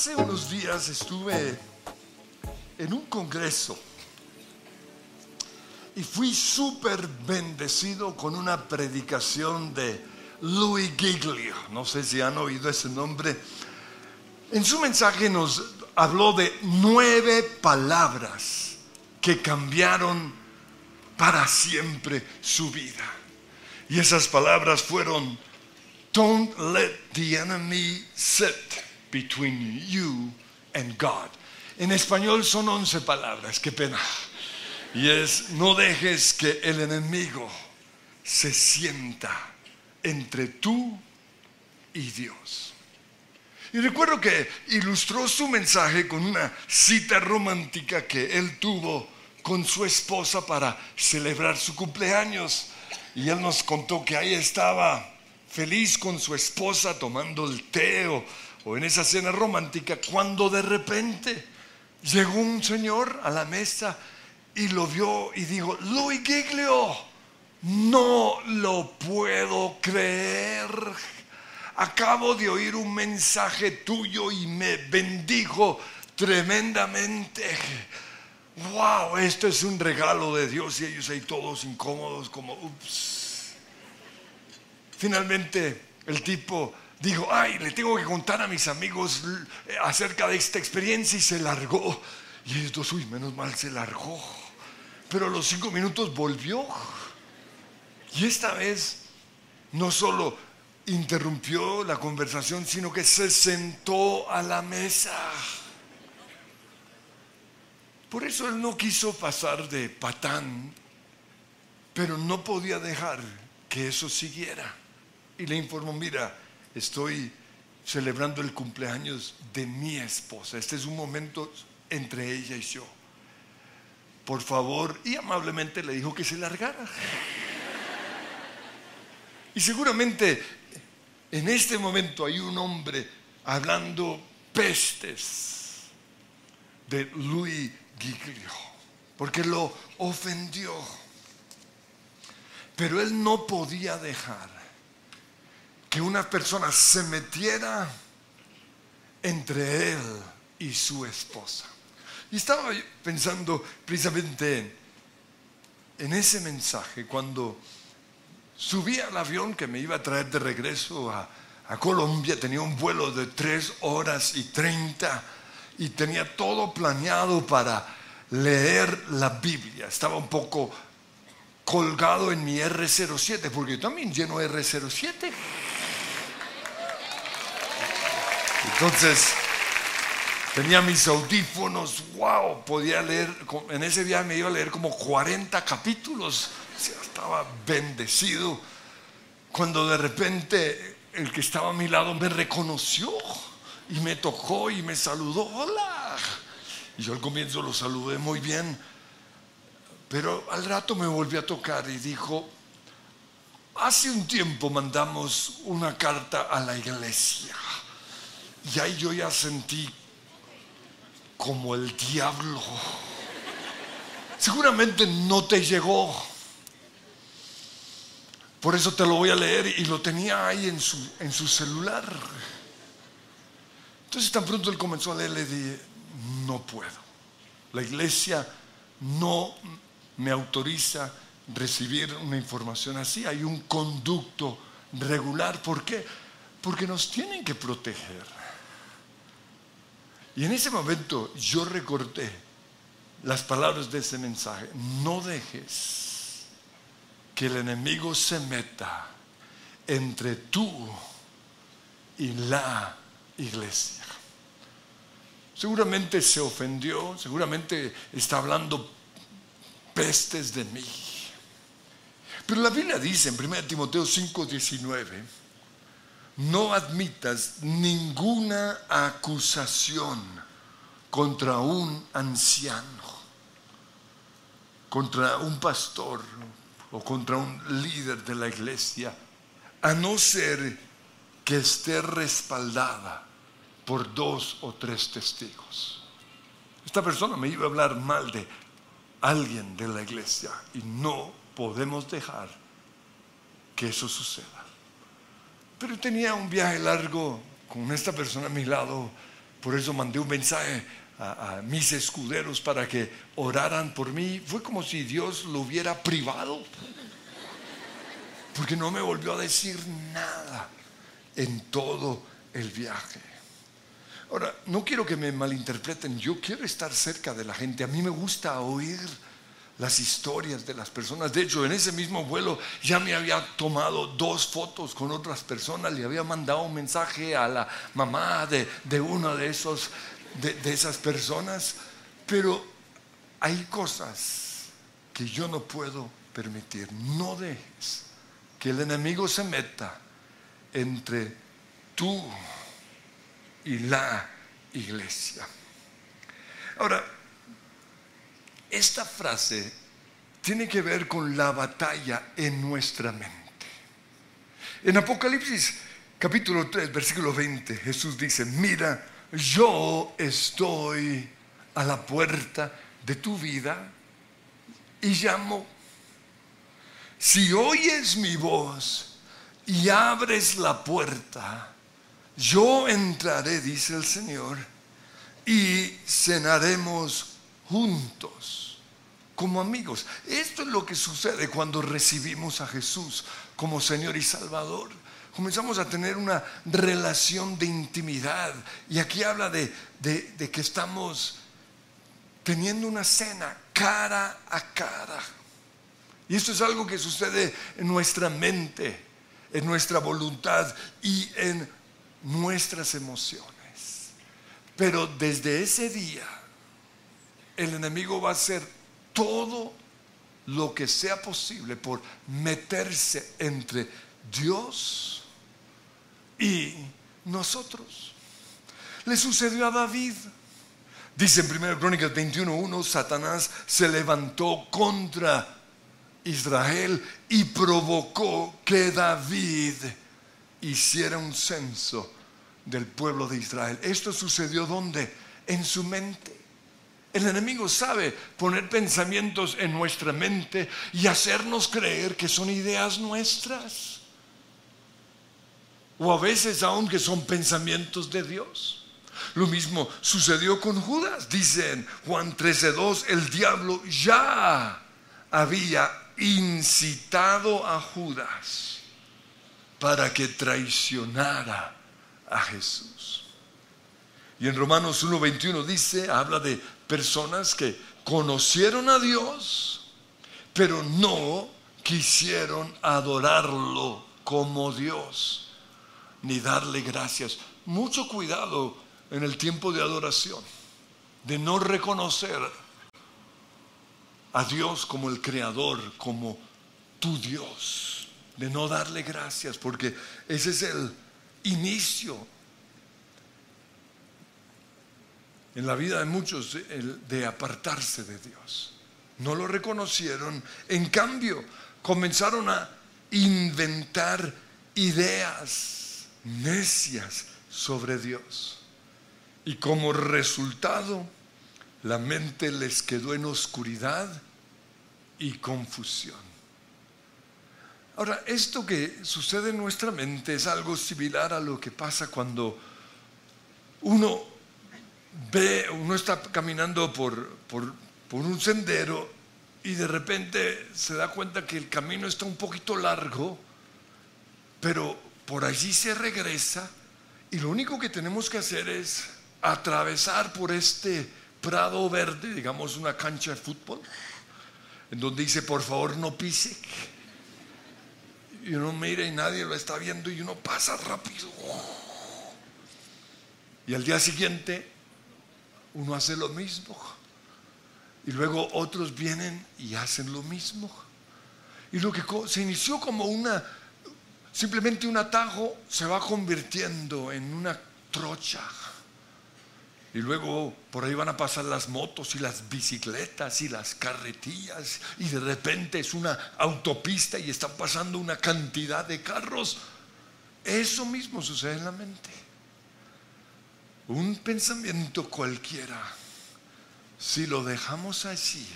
Hace unos días estuve en un congreso y fui súper bendecido con una predicación de Louis Giglio. No sé si han oído ese nombre. En su mensaje nos habló de nueve palabras que cambiaron para siempre su vida. Y esas palabras fueron, don't let the enemy sit between you and God. En español son once palabras, qué pena. Y es, no dejes que el enemigo se sienta entre tú y Dios. Y recuerdo que ilustró su mensaje con una cita romántica que él tuvo con su esposa para celebrar su cumpleaños. Y él nos contó que ahí estaba feliz con su esposa tomando el té o, o en esa cena romántica cuando de repente llegó un señor a la mesa y lo vio y dijo, Luis Giglio, no lo puedo creer. Acabo de oír un mensaje tuyo y me bendijo tremendamente. Wow, esto es un regalo de Dios y ellos ahí todos incómodos como, ups. Finalmente el tipo dijo, ay, le tengo que contar a mis amigos acerca de esta experiencia y se largó. Y ellos dos, uy, menos mal se largó. Pero a los cinco minutos volvió. Y esta vez no solo interrumpió la conversación, sino que se sentó a la mesa. Por eso él no quiso pasar de patán, pero no podía dejar que eso siguiera. Y le informó, mira, estoy celebrando el cumpleaños de mi esposa. Este es un momento entre ella y yo. Por favor, y amablemente le dijo que se largara. Y seguramente en este momento hay un hombre hablando pestes de Louis Giglio, porque lo ofendió. Pero él no podía dejar que una persona se metiera entre él y su esposa. Y estaba pensando precisamente en ese mensaje cuando subí al avión que me iba a traer de regreso a, a Colombia, tenía un vuelo de tres horas y treinta y tenía todo planeado para leer la Biblia. Estaba un poco colgado en mi R07, porque yo también lleno R07. Entonces, tenía mis audífonos, wow, podía leer, en ese viaje me iba a leer como 40 capítulos, estaba bendecido, cuando de repente el que estaba a mi lado me reconoció y me tocó y me saludó, hola. Y yo al comienzo lo saludé muy bien, pero al rato me volvió a tocar y dijo, hace un tiempo mandamos una carta a la iglesia. Y ahí yo ya sentí como el diablo. Seguramente no te llegó. Por eso te lo voy a leer y lo tenía ahí en su, en su celular. Entonces tan pronto él comenzó a leer, le dije, no puedo. La iglesia no me autoriza recibir una información así. Hay un conducto regular. ¿Por qué? Porque nos tienen que proteger. Y en ese momento yo recordé las palabras de ese mensaje. No dejes que el enemigo se meta entre tú y la iglesia. Seguramente se ofendió, seguramente está hablando pestes de mí. Pero la Biblia dice en 1 Timoteo 5:19, no admitas ninguna acusación contra un anciano, contra un pastor o contra un líder de la iglesia, a no ser que esté respaldada por dos o tres testigos. Esta persona me iba a hablar mal de alguien de la iglesia y no podemos dejar que eso suceda. Pero tenía un viaje largo con esta persona a mi lado por eso mandé un mensaje a, a, mis escuderos para que oraran por mí. Fue como si Dios lo hubiera privado, porque no me volvió a decir nada en todo el viaje. Ahora, no quiero que me malinterpreten, yo quiero estar cerca de la gente, a mí me gusta oír las historias de las personas. De hecho, en ese mismo vuelo ya me había tomado dos fotos con otras personas, le había mandado un mensaje a la mamá de, de una de, de, de esas personas, pero hay cosas que yo no puedo permitir. No dejes que el enemigo se meta entre tú y la iglesia. Ahora, esta frase tiene que ver con la batalla en nuestra mente. En Apocalipsis capítulo 3, versículo 20, Jesús dice, mira, yo estoy a la puerta de tu vida y llamo. Si oyes mi voz y abres la puerta, yo entraré, dice el Señor, y cenaremos juntos como amigos. Esto es lo que sucede cuando recibimos a Jesús como Señor y Salvador. Comenzamos a tener una relación de intimidad. Y aquí habla de, de que estamos teniendo una cena cara a cara. Y esto es algo que sucede en nuestra mente, en nuestra voluntad y en nuestras emociones. Pero desde ese día, el enemigo va a hacer todo lo que sea posible por meterse entre Dios y nosotros. Le sucedió a David. Dice en 1 Crónicas 21.1, Satanás se levantó contra Israel y provocó que David hiciera un censo del pueblo de Israel. Esto sucedió donde? En su mente. El enemigo sabe poner pensamientos en nuestra mente y hacernos creer que son ideas nuestras. O a veces aún que son pensamientos de Dios. Lo mismo sucedió con Judas. Dice en Juan 13:2, el diablo ya había incitado a Judas para que traicionara a Jesús. Y en Romanos 1:21 dice, habla de personas que conocieron a Dios, pero no quisieron adorarlo como Dios, ni darle gracias. Mucho cuidado en el tiempo de adoración, de no reconocer a Dios como el creador, como tu Dios, de no darle gracias, porque ese es el inicio en la vida de muchos de apartarse de Dios. No lo reconocieron, en cambio comenzaron a inventar ideas necias sobre Dios. Y como resultado, la mente les quedó en oscuridad y confusión. Ahora, esto que sucede en nuestra mente es algo similar a lo que pasa cuando uno ve, uno está caminando por, por, por un sendero y de repente se da cuenta que el camino está un poquito largo, pero por allí se regresa y lo único que tenemos que hacer es atravesar por este prado verde, digamos una cancha de fútbol, en donde dice, por favor no pise. Y uno mira y nadie lo está viendo y uno pasa rápido. Y al día siguiente uno hace lo mismo. Y luego otros vienen y hacen lo mismo. Y lo que se inició como una, simplemente un atajo, se va convirtiendo en una trocha y luego por ahí van a pasar las motos y las bicicletas y las carretillas y de repente es una autopista y están pasando una cantidad de carros. Eso mismo sucede en la mente. Un pensamiento cualquiera, si lo dejamos así,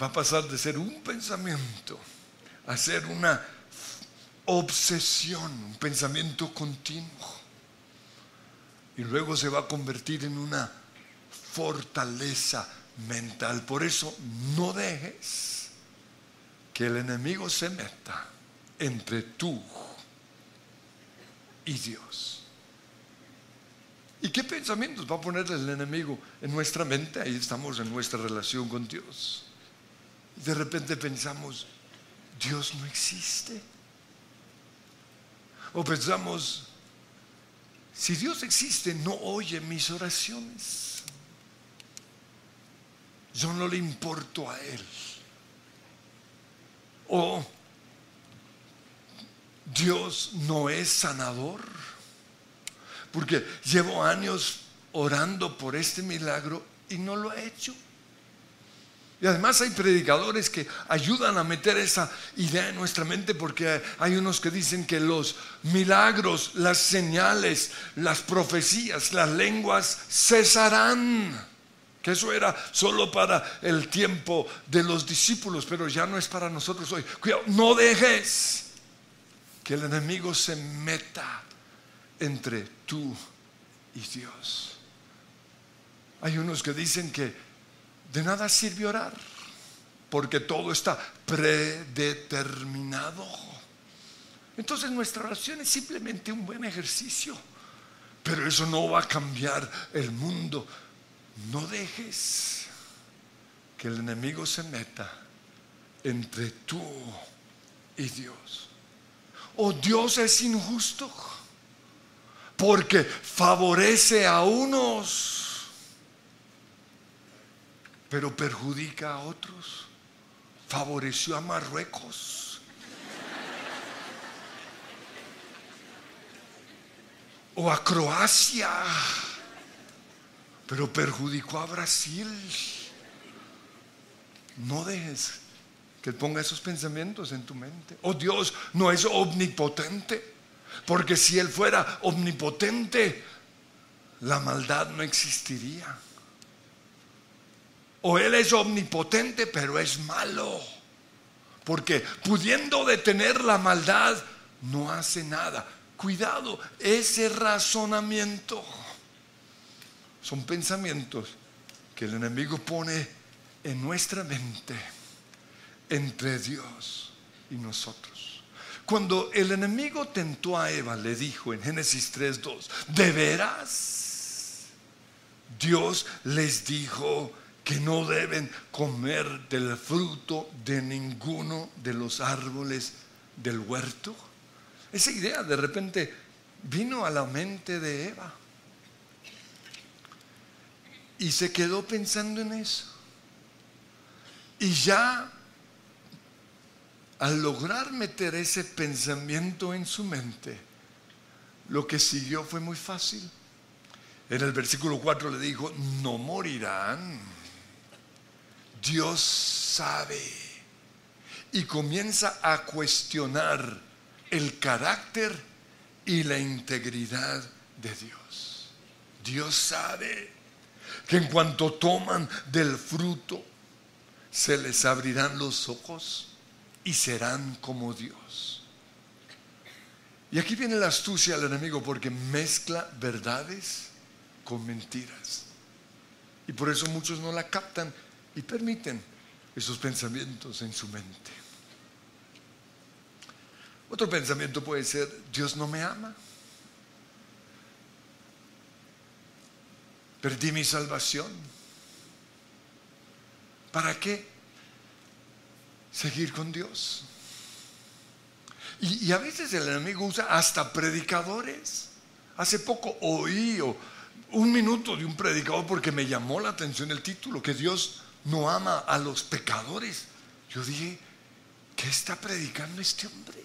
va a pasar de ser un pensamiento a ser una obsesión, un pensamiento continuo. y luego se va a convertir en una fortaleza mental. Por eso no dejes que el enemigo se meta entre tú y Dios. ¿Y qué pensamientos va a poner el enemigo en nuestra mente? Ahí estamos en nuestra relación con Dios. De repente pensamos, Dios no existe. O pensamos, si Dios existe, no oye mis oraciones. Yo no le importo a Él. O Dios no es sanador. Porque llevo años orando por este milagro y no lo he hecho. Y además hay predicadores que ayudan a meter esa idea en nuestra mente porque hay unos que dicen que los milagros, las señales, las profecías, las lenguas cesarán. Que eso era solo para el tiempo de los discípulos, pero ya no es para nosotros hoy. Cuidado, no dejes que el enemigo se meta entre tú y Dios. Hay unos que dicen que de nada sirve orar, porque todo está predeterminado. Entonces nuestra oración es simplemente un buen ejercicio, pero eso no va a cambiar el mundo. No dejes que el enemigo se meta entre tú y Dios. O Dios es injusto porque favorece a unos pero perjudica a otros. Favoreció a Marruecos. O a Croacia. Pero perjudicó a Brasil. No dejes que ponga esos pensamientos en tu mente. Oh Dios, no es omnipotente. Porque si Él fuera omnipotente, la maldad no existiría. O Él es omnipotente, pero es malo. Porque pudiendo detener la maldad, no hace nada. Cuidado, ese razonamiento son pensamientos que el enemigo pone en nuestra mente entre Dios y nosotros. Cuando el enemigo tentó a Eva, le dijo en Génesis 3:2, ¿de veras? Dios les dijo, que no deben comer del fruto de ninguno de los árboles del huerto. Esa idea de repente vino a la mente de Eva. Y se quedó pensando en eso. Y ya al lograr meter ese pensamiento en su mente, lo que siguió fue muy fácil. En el versículo 4 le dijo, no morirán Dios sabe y comienza a cuestionar el carácter y la integridad de Dios. Dios sabe que en cuanto toman del fruto, se les abrirán los ojos y serán como Dios. Y aquí viene la astucia del enemigo porque mezcla verdades con mentiras. Y por eso muchos no la captan y permiten esos pensamientos en su mente. Otro pensamiento puede ser, Dios no me ama. Perdí mi salvación. ¿Para qué seguir con Dios? Y, a veces el enemigo usa hasta predicadores. Hace poco oí un minuto de un predicador porque me llamó la atención el título, que Dios no ama a los pecadores. Yo dije, ¿qué está predicando este hombre?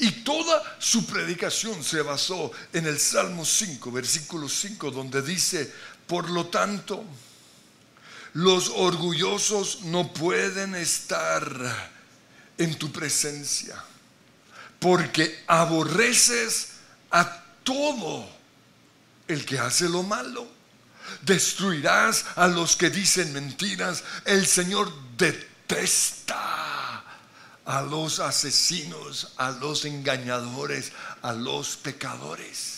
Y toda su predicación se basó en el Salmo 5, versículo 5, donde dice, por lo tanto, los orgullosos no pueden estar en tu presencia, porque aborreces a todo el que hace lo malo destruirás a los que dicen mentiras. El Señor detesta a los asesinos, a los engañadores, a los pecadores.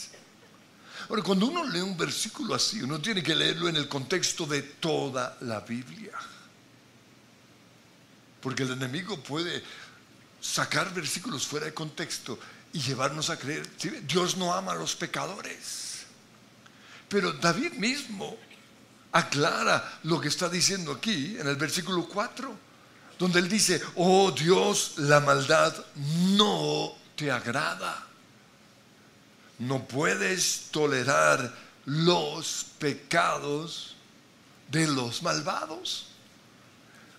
Ahora, cuando uno lee un versículo así, uno tiene que leerlo en el contexto de toda la Biblia. Porque el enemigo puede sacar versículos fuera de contexto y llevarnos a creer, Dios no ama a los pecadores. Pero David mismo aclara lo que está diciendo aquí en el versículo 4, donde él dice, oh Dios, la maldad no te agrada. No puedes tolerar los pecados de los malvados.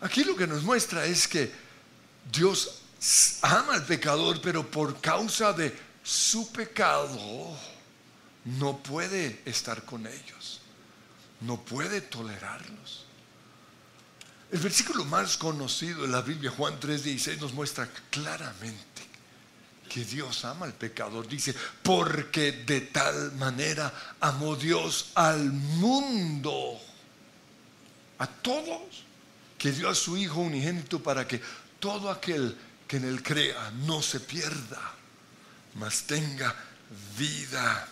Aquí lo que nos muestra es que Dios ama al pecador, pero por causa de su pecado no puede estar con ellos, no puede tolerarlos. El versículo más conocido de la Biblia, Juan 3:16, nos muestra claramente que Dios ama al pecador. Dice, porque de tal manera amó Dios al mundo, a todos, que dio a su Hijo unigénito para que todo aquel que en él crea no se pierda, mas tenga vida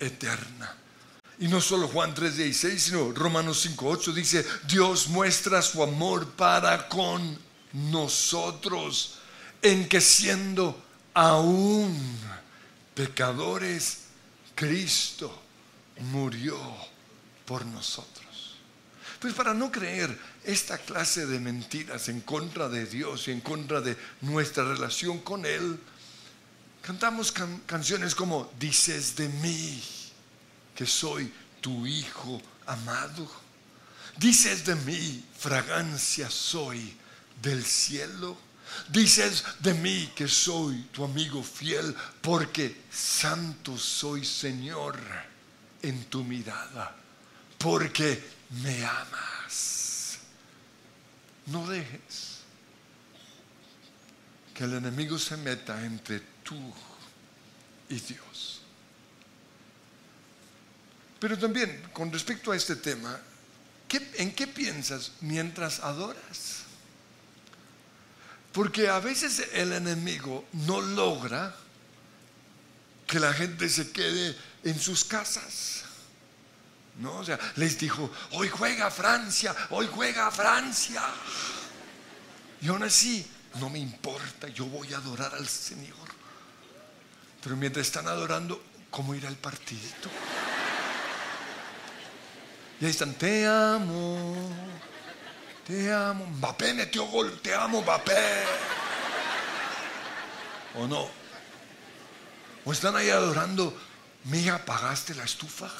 eterna. Y no solo Juan 3:16, sino Romanos 5:8 dice, Dios muestra su amor para con nosotros, en que siendo aún pecadores, Cristo murió por nosotros. Pues para no creer esta clase de mentiras en contra de Dios y en contra de nuestra relación con Él, cantamos canciones como Dices de mí que soy tu hijo amado. Dices de mí, fragancia soy del cielo. Dices de mí que soy tu amigo fiel, porque santo soy Señor en tu mirada, porque me amas. No dejes que el enemigo se meta entre tú y Dios. Pero también, con respecto a este tema, ¿en qué piensas mientras adoras? Porque a veces el enemigo no logra que la gente se quede en sus casas. No, o sea, les dijo, hoy juega Francia, hoy juega Francia. Y aún así, no me importa, yo voy a adorar al Señor. Pero mientras están adorando, ¿cómo ir al partidito? Y ahí están, te amo, te amo. Mbappé metió gol, te amo, Mbappé. ¿O no? ¿O están ahí adorando, mía, apagaste la estufa?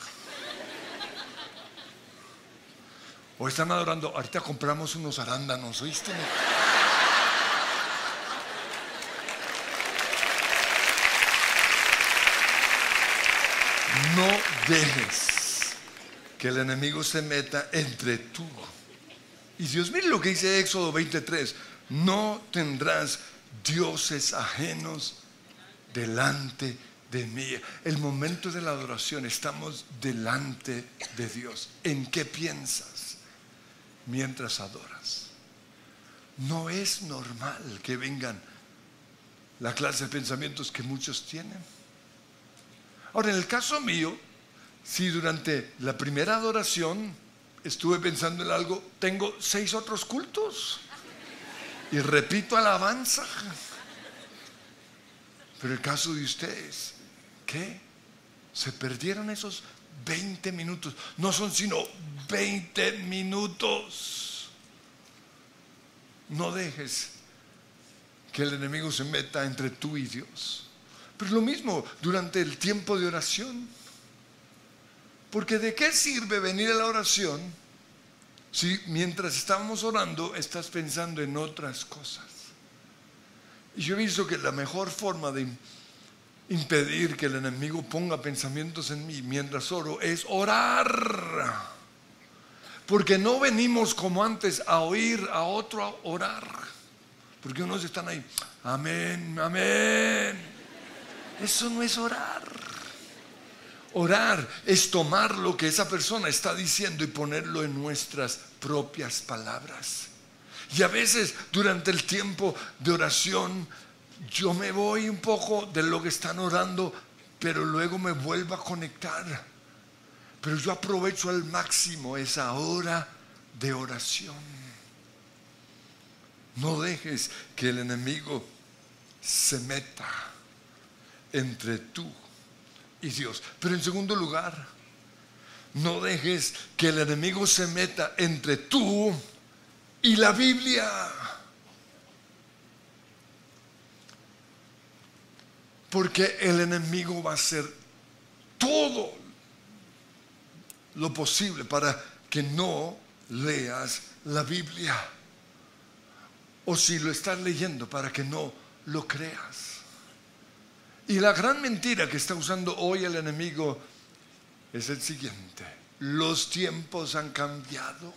O están adorando, ahorita compramos unos arándanos, ¿oíste? No dejes que el enemigo se meta entre tú. Y Dios, mire lo que dice Éxodo 23, no tendrás dioses ajenos delante de mí. El momento de la adoración, estamos delante de Dios. ¿En qué piensas? mientras adoras. No es normal que vengan la clase de pensamientos que muchos tienen. Ahora, en el caso mío, si durante la primera adoración estuve pensando en algo, tengo seis otros cultos y repito alabanza. Pero el caso de ustedes, ¿qué? Se perdieron esos 20 minutos. No son sino 20 minutos. No dejes que el enemigo se meta entre tú y Dios. Pero lo mismo durante el tiempo de oración. Porque de qué sirve venir a la oración si mientras estamos orando estás pensando en otras cosas. Y yo he visto que la mejor forma de impedir que el enemigo ponga pensamientos en mí mientras oro es orar. Porque no venimos como antes a oír a otro orar. Porque unos están ahí, amén, amén. Eso no es orar. Orar es tomar lo que esa persona está diciendo y ponerlo en nuestras propias palabras. Y a veces durante el tiempo de oración yo me voy un poco de lo que están orando, pero luego me vuelvo a conectar pero yo aprovecho al máximo esa hora de oración. No dejes que el enemigo se meta entre tú y Dios. Pero en segundo lugar, no dejes que el enemigo se meta entre tú y la Biblia. Porque el enemigo va a hacer todo lo posible para que no leas la Biblia. O si lo estás leyendo para que no lo creas. Y la gran mentira que está usando hoy el enemigo es el siguiente. Los tiempos han cambiado.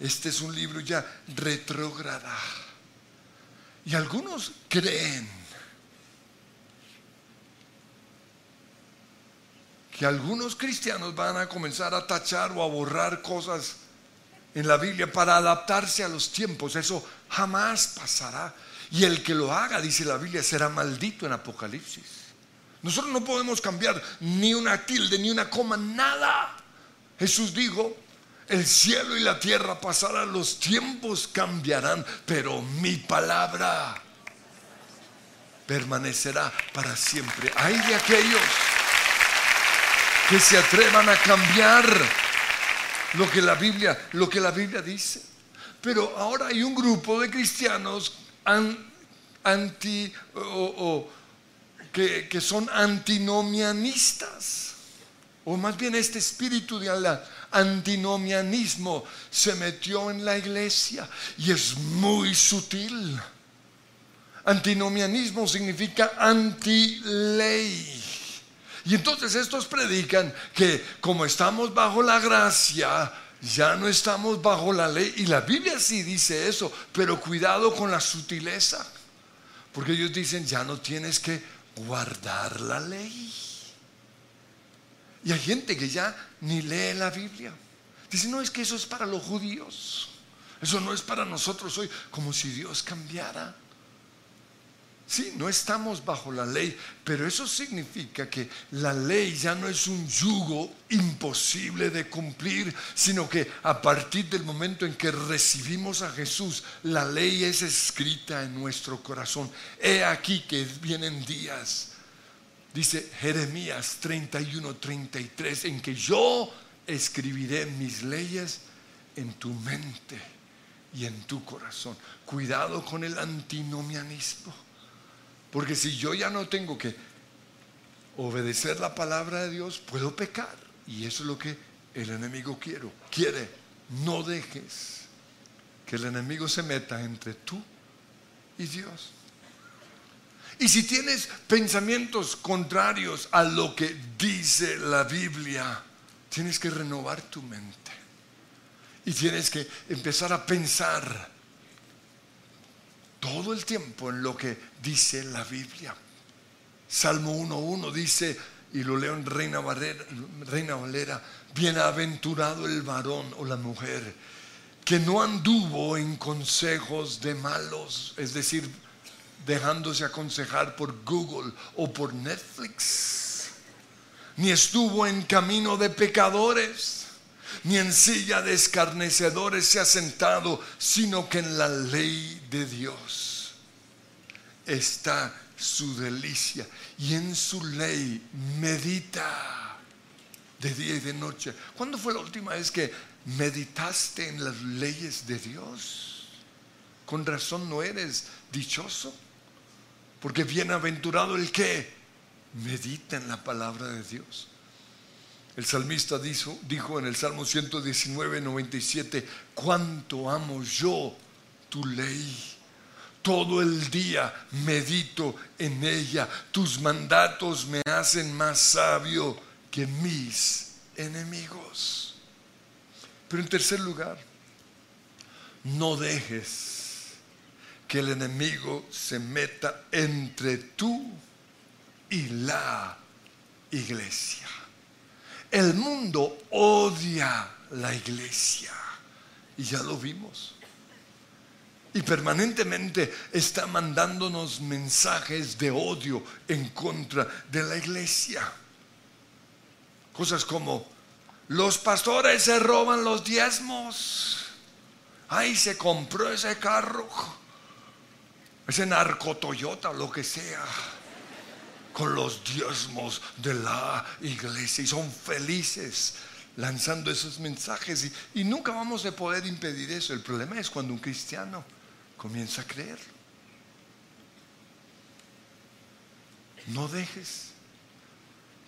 Este es un libro ya retrógrada. Y algunos creen que algunos cristianos van a comenzar a tachar o a borrar cosas en la Biblia para adaptarse a los tiempos. Eso jamás pasará. Y el que lo haga, dice la Biblia, será maldito en Apocalipsis. Nosotros no podemos cambiar ni una tilde, ni una coma, nada. Jesús dijo, el cielo y la tierra pasarán, los tiempos cambiarán, pero mi palabra permanecerá para siempre. Hay de aquellos que se atrevan a cambiar lo que la Biblia, lo que la Biblia dice. Pero ahora hay un grupo de cristianos anti o, que, que, son antinomianistas. O más bien este espíritu de antinomianismo se metió en la iglesia y es muy sutil. Antinomianismo significa anti-ley. Y entonces estos predican que como estamos bajo la gracia, ya no estamos bajo la ley. Y la Biblia sí dice eso, pero cuidado con la sutileza. Porque ellos dicen, ya no tienes que guardar la ley. Y hay gente que ya ni lee la Biblia. Dice, no, es que eso es para los judíos. Eso no es para nosotros hoy, como si Dios cambiara. Sí, no estamos bajo la ley, pero eso significa que la ley ya no es un yugo imposible de cumplir, sino que a partir del momento en que recibimos a Jesús, la ley es escrita en nuestro corazón. He aquí que vienen días, dice Jeremías 31, 33, en que yo escribiré mis leyes en tu mente y en tu corazón. Cuidado con el antinomianismo. Porque si yo ya no tengo que obedecer la palabra de Dios, puedo pecar. Y eso es lo que el enemigo quiere. Quiere, no dejes que el enemigo se meta entre tú y Dios. Y si tienes pensamientos contrarios a lo que dice la Biblia, tienes que renovar tu mente. Y tienes que empezar a pensar todo el tiempo en lo que dice la Biblia. Salmo 1.1 dice, y lo leo en Reina Valera, Reina Valera, bienaventurado el varón o la mujer que no anduvo en consejos de malos, es decir, dejándose aconsejar por Google o por Netflix, ni estuvo en camino de pecadores ni en silla de escarnecedores se ha sentado, sino que en la ley de Dios está su delicia y en su ley medita de día y de noche. ¿Cuándo fue la última vez que meditaste en las leyes de Dios? Con razón no eres dichoso, porque bienaventurado el que medita en la palabra de Dios. El salmista dijo, en el Salmo 119, 97, cuánto amo yo tu ley. Todo el día medito en ella. Tus mandatos me hacen más sabio que mis enemigos. Pero en tercer lugar, no dejes que el enemigo se meta entre tú y la iglesia. El mundo odia la iglesia. Y ya lo vimos. Y permanentemente está mandándonos mensajes de odio en contra de la iglesia. Cosas como, los pastores se roban los diezmos. Ay, se compró ese carro, ese narco Toyota, lo que sea, con los diezmos de la iglesia y son felices lanzando esos mensajes y, y nunca vamos a poder impedir eso. El problema es cuando un cristiano comienza a creer. No dejes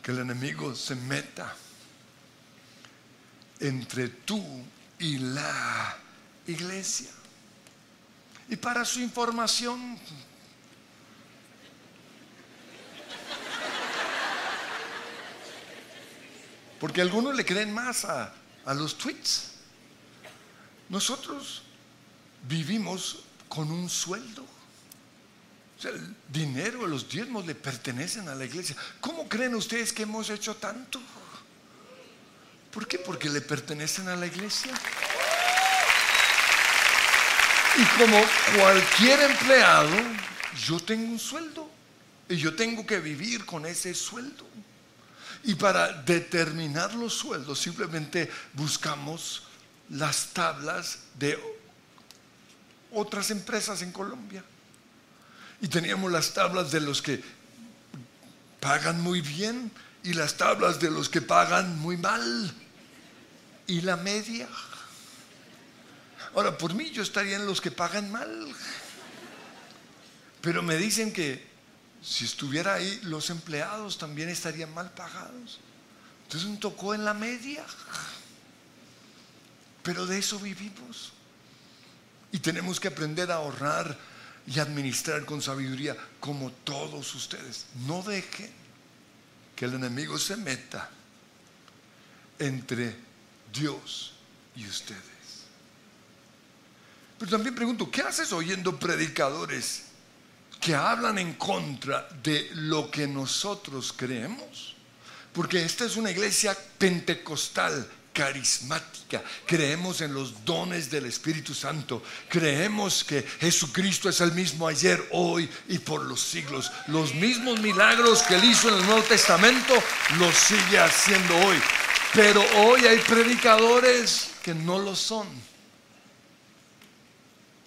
que el enemigo se meta entre tú y la iglesia. Y para su información, porque algunos le creen más a, los tweets. Nosotros vivimos con un sueldo. O sea, el dinero, los diezmos le pertenecen a la iglesia. ¿Cómo creen ustedes que hemos hecho tanto? ¿Por qué? Porque le pertenecen a la iglesia. Y como cualquier empleado, yo tengo un sueldo y yo tengo que vivir con ese sueldo. Y para determinar los sueldos simplemente buscamos las tablas de otras empresas en Colombia. Y teníamos las tablas de los que pagan muy bien y las tablas de los que pagan muy mal. Y la media. Ahora, por mí yo estaría en los que pagan mal. Pero me dicen que si estuviera ahí, los empleados también estarían mal pagados. Entonces me tocó en la media. Pero de eso vivimos. Y tenemos que aprender a ahorrar y administrar con sabiduría como todos ustedes. No dejen que el enemigo se meta entre Dios y ustedes. Pero también pregunto, ¿qué haces oyendo predicadores que hablan en contra de lo que nosotros creemos? Porque esta es una iglesia pentecostal, carismática. Creemos en los dones del Espíritu Santo. Creemos que Jesucristo es el mismo ayer, hoy y por los siglos. Los mismos milagros que él hizo en el Nuevo Testamento los sigue haciendo hoy. Pero hoy hay predicadores que no lo son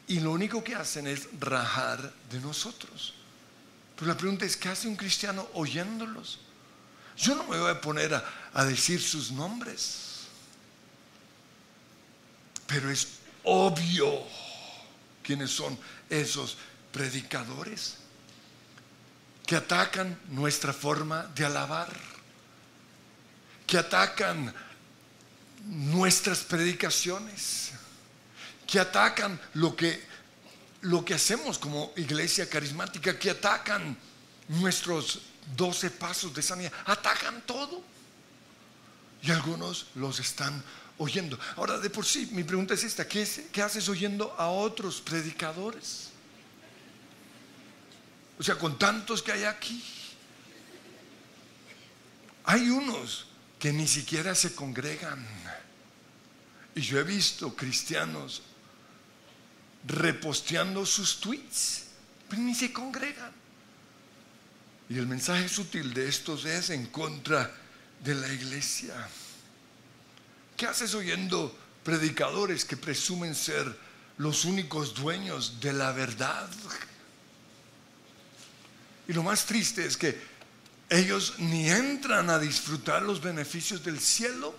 y lo único que hacen es rajar de nosotros. Pero la pregunta es, ¿qué hace un cristiano oyéndolos? Yo no me voy a poner a, decir sus nombres, pero es obvio quiénes son esos predicadores que atacan nuestra forma de alabar, que atacan nuestras predicaciones que atacan lo que, lo que hacemos como iglesia carismática, que atacan nuestros doce pasos de sanidad, atacan todo. Y algunos los están oyendo. Ahora, de por sí, mi pregunta es esta, ¿qué, qué haces oyendo a otros predicadores? O sea, con tantos que hay aquí. Hay unos que ni siquiera se congregan. Y yo he visto cristianos reposteando sus tweets, pero ni se congregan. Y el mensaje sutil de estos es en contra de la iglesia. ¿Qué haces oyendo predicadores que presumen ser los únicos dueños de la verdad? Y lo más triste es que ellos ni entran a disfrutar los beneficios del cielo,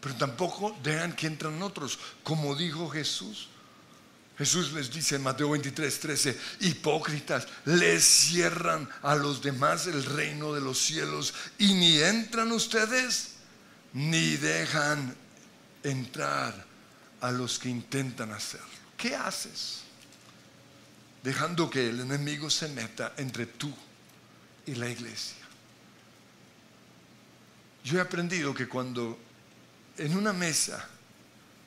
pero tampoco dejan que entran otros, como dijo Jesús. Jesús les dice en Mateo 23, 13, hipócritas, les cierran a los demás el reino de los cielos y ni entran ustedes ni dejan entrar a los que intentan hacerlo. ¿Qué haces? Dejando que el enemigo se meta entre tú y la iglesia. Yo he aprendido que cuando en una mesa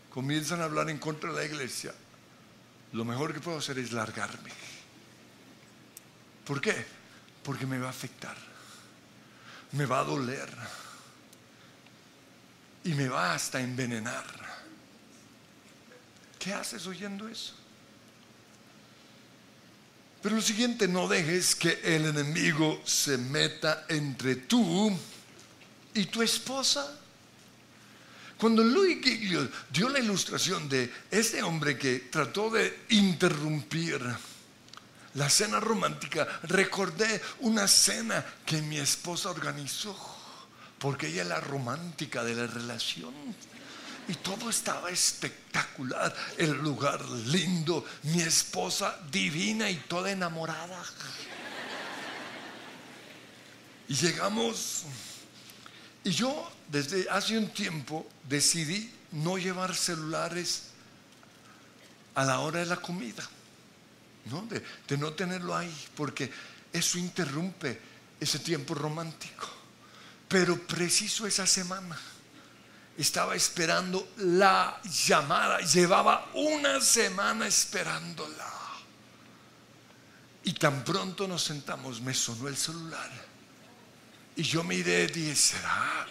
comienzan a hablar en contra de la iglesia, lo mejor que puedo hacer es largarme. ¿Por qué? Porque me va a afectar, me va a doler y me va hasta envenenar. ¿Qué haces oyendo eso? Pero lo siguiente, no dejes que el enemigo se meta entre tú ¿y tu esposa? Cuando Louis Giglio dio la ilustración de este hombre que trató de interrumpir la cena romántica, recordé una cena que mi esposa organizó, porque ella es la romántica de la relación. Y todo estaba espectacular, el lugar lindo, mi esposa divina y toda enamorada. Y llegamos, y yo desde hace un tiempo decidí no llevar celulares a la hora de la comida, ¿no? De, no tenerlo ahí, porque eso interrumpe ese tiempo romántico. Pero preciso esa semana estaba esperando la llamada, llevaba una semana esperándola. Y tan pronto nos sentamos, me sonó el celular. Y yo miré y dije, ¿será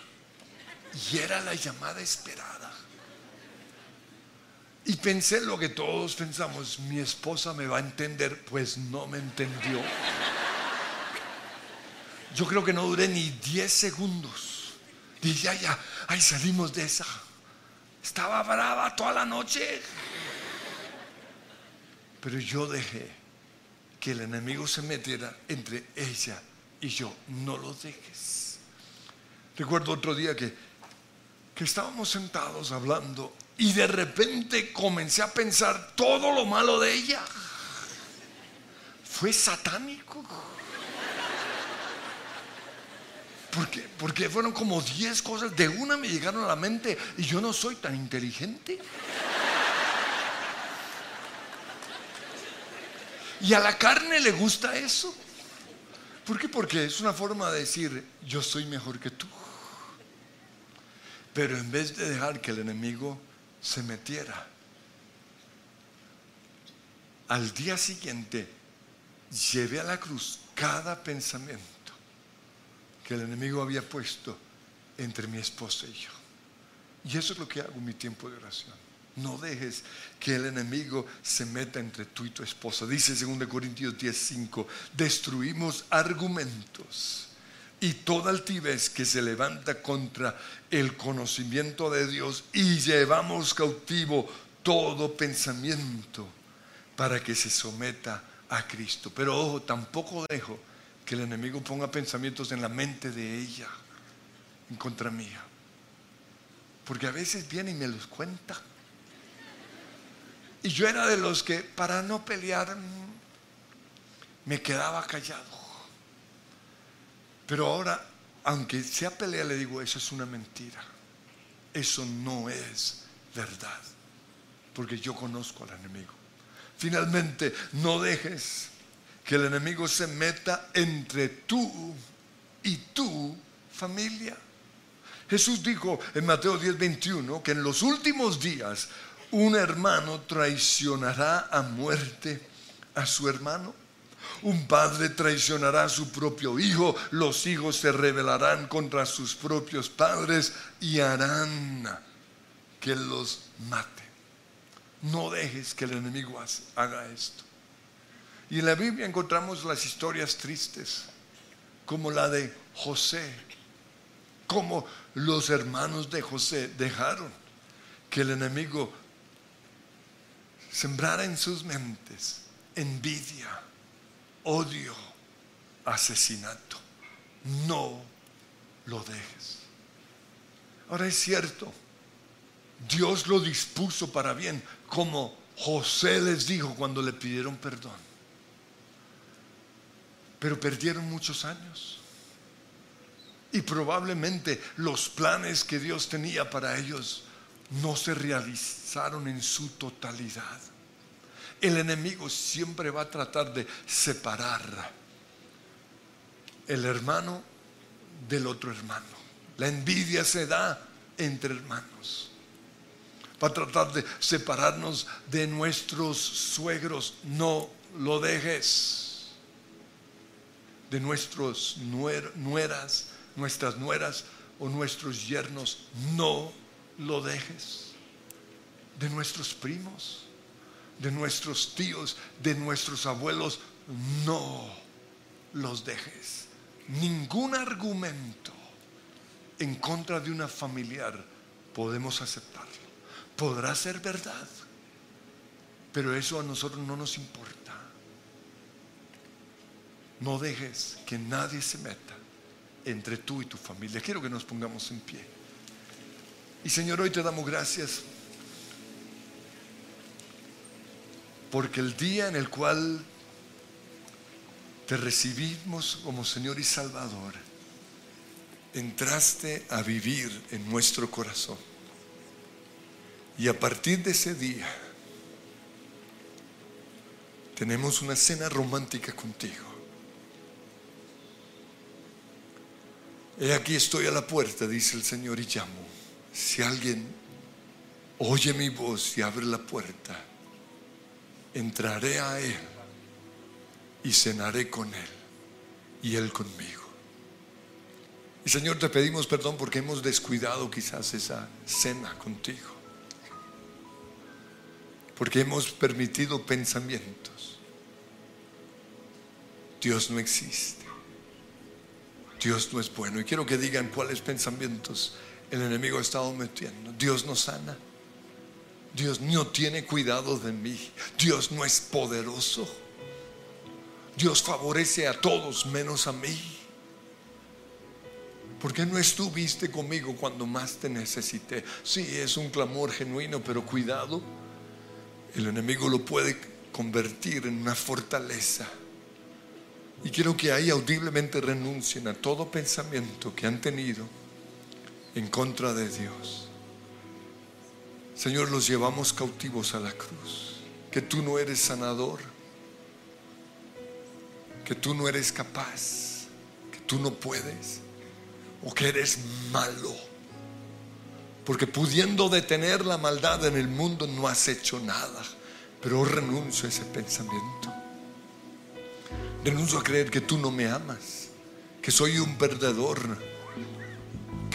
y era la llamada esperada. Y pensé lo que todos pensamos, mi esposa me va a entender, pues no me entendió. Yo creo que no duré ni 10 segundos. Dije, ya, ya, ahí salimos de esa. Estaba brava toda la noche. Pero yo dejé que el enemigo se metiera entre ella y yo. No lo dejes. Recuerdo otro día que que estábamos sentados hablando y de repente comencé a pensar todo lo malo de ella. Fue satánico. Porque, porque fueron como 10 cosas, de una me llegaron a la mente y yo no soy tan inteligente. Y a la carne le gusta eso. ¿Por qué? Porque es una forma de decir, yo soy mejor que tú. Pero en vez de dejar que el enemigo se metiera, al día siguiente llevé a la cruz cada pensamiento que el enemigo había puesto entre mi esposa y yo. Y eso es lo que hago en mi tiempo de oración. No dejes que el enemigo se meta entre tú y tu esposa. Dice 2 Corintios 10:5, destruimos argumentos y toda altivez que se levanta contra el conocimiento de Dios y llevamos cautivo todo pensamiento para que se someta a Cristo. Pero ojo, tampoco dejo que el enemigo ponga pensamientos en la mente de ella en contra mía. Porque a veces viene y me los cuenta. Y yo era de los que para no pelear me quedaba callado. Pero ahora, aunque sea pelea, le digo, eso es una mentira. Eso no es verdad. Porque yo conozco al enemigo. Finalmente, no dejes que el enemigo se meta entre tú y tu familia. Jesús dijo en Mateo 10, 21 que en los últimos días un hermano traicionará a muerte a su hermano. Un padre traicionará a su propio hijo, los hijos se rebelarán contra sus propios padres y harán que los mate. No dejes que el enemigo haga esto. Y en la Biblia encontramos las historias tristes, como la de José, como los hermanos de José dejaron que el enemigo sembrara en sus mentes envidia, odio, asesinato. No lo dejes. Ahora es cierto, Dios lo dispuso para bien, como José les dijo cuando le pidieron perdón. Pero perdieron muchos años. Y probablemente los planes que Dios tenía para ellos no se realizaron en su totalidad. El enemigo siempre va a tratar de separar el hermano del otro hermano. La envidia se da entre hermanos. Va a tratar de separarnos de nuestros suegros. No lo dejes. De nuestros nueras, nuestras nueras o nuestros yernos. No lo dejes. De nuestros primos de nuestros tíos, de nuestros abuelos, no los dejes. Ningún argumento en contra de una familiar, podemos aceptarlo. Podrá ser verdad, pero eso a nosotros no nos importa. No dejes que nadie se meta entre tú y tu familia. Quiero que nos pongamos en pie. Y Señor, hoy te damos gracias porque el día en el cual te recibimos como Señor y Salvador, entraste a vivir en nuestro corazón. Y a partir de ese día, tenemos una cena romántica contigo. He aquí estoy a la puerta, dice el Señor, y llamo. Si alguien oye mi voz y abre la puerta, entraré a Él y cenaré con Él y Él conmigo. Y Señor, te pedimos perdón porque hemos descuidado quizás esa cena contigo. Porque hemos permitido pensamientos. Dios no existe. Dios no es bueno. Y quiero que digan cuáles pensamientos el enemigo ha estado metiendo. Dios no sana. Dios no tiene cuidado de mí. Dios no es poderoso. Dios favorece a todos menos a mí. ¿Por qué no estuviste conmigo cuando más te necesité? Sí, es un clamor genuino, pero cuidado, el enemigo lo puede convertir en una fortaleza. Y quiero que ahí audiblemente renuncien a todo pensamiento que han tenido en contra de Dios. Señor, los llevamos cautivos a la cruz. Que tú no eres sanador, que tú no eres capaz, que tú no puedes o que eres malo. Porque pudiendo detener la maldad en el mundo no has hecho nada. Pero renuncio a ese pensamiento. Renuncio a creer que tú no me amas, que soy un perdedor,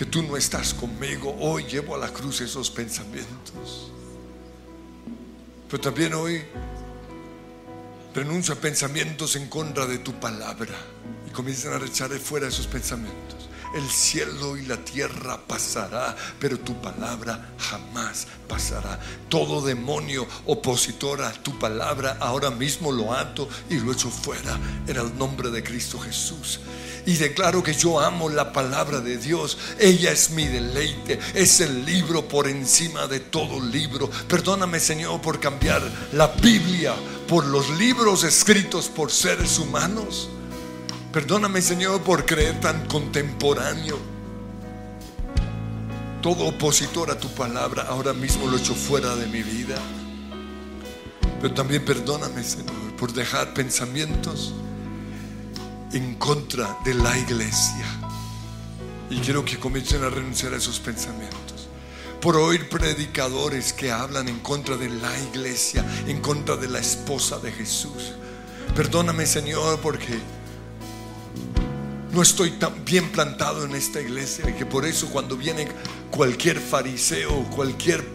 que tú no estás conmigo. Hoy llevo a la cruz esos pensamientos. Pero también hoy renuncio a pensamientos en contra de tu palabra y comienzan a echar de fuera esos pensamientos. El cielo y la tierra pasará, pero tu palabra jamás pasará. Todo demonio opositor a tu palabra ahora mismo lo ato y lo echo fuera en el nombre de Cristo Jesús. Y declaro que yo amo la palabra de Dios. Ella es mi deleite. Es el libro por encima de todo libro. Perdóname Señor por cambiar la Biblia por los libros escritos por seres humanos. Perdóname, Señor, por creer tan contemporáneo. Todo opositor a tu palabra ahora mismo lo echo fuera de mi vida. Pero también perdóname, Señor, por dejar pensamientos en contra de la iglesia. Y quiero que comiencen a renunciar a esos pensamientos. Por oír predicadores que hablan en contra de la iglesia, en contra de la esposa de Jesús. Perdóname, Señor, porque no estoy tan bien plantado en esta iglesia y que por eso cuando viene cualquier fariseo, cualquier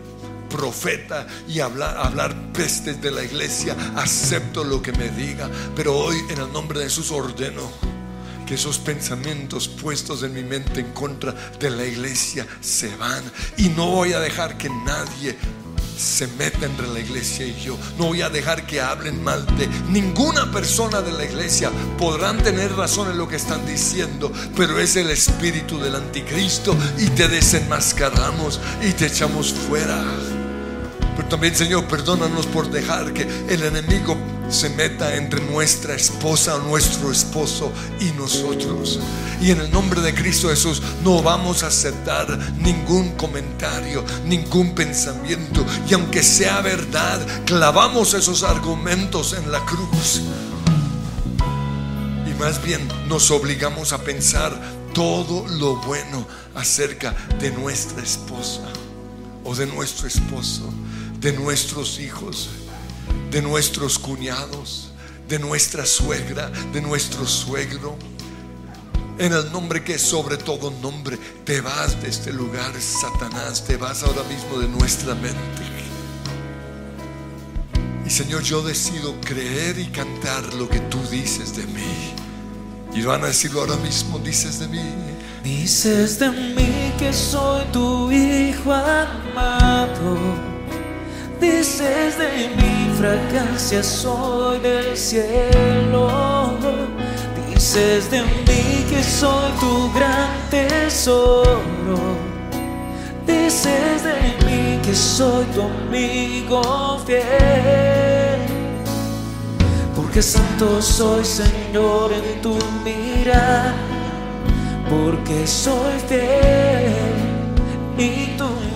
profeta y hablar, hablar pestes de la iglesia, acepto lo que me diga, pero hoy en el nombre de Jesús ordeno que esos pensamientos puestos en mi mente en contra de la iglesia se van. Y no voy a dejar que nadie se meta entre la iglesia y yo. No voy a dejar que hablen mal de ninguna persona de la iglesia. Podrán tener razón en lo que están diciendo, pero es el espíritu del anticristo y te desenmascaramos y te echamos fuera. Pero también, Señor, perdónanos por dejar que el enemigo se meta entre nuestra esposa nuestro esposo y nosotros. Y en el nombre de Cristo Jesús no vamos a aceptar ningún comentario, ningún pensamiento. Y aunque sea verdad, clavamos esos argumentos en la cruz. Y más bien nos obligamos a pensar todo lo bueno acerca de nuestra esposa o de nuestro esposo de nuestros hijos, de nuestros cuñados, de nuestra suegra, de nuestro suegro. En el nombre que es sobre todo nombre, te vas de este lugar, Satanás, te vas ahora mismo de nuestra mente. Y Señor, yo decido creer y cantar lo que tú dices de mí. Y van a decirlo ahora mismo, dices de mí. Dices de mí que soy tu hijo amado. Dices de mi fragancia soy del cielo. Dices de mí que soy tu gran tesoro. Dices de mí que soy tu amigo fiel. Porque santo soy Señor en tu mirada porque soy fiel y amas.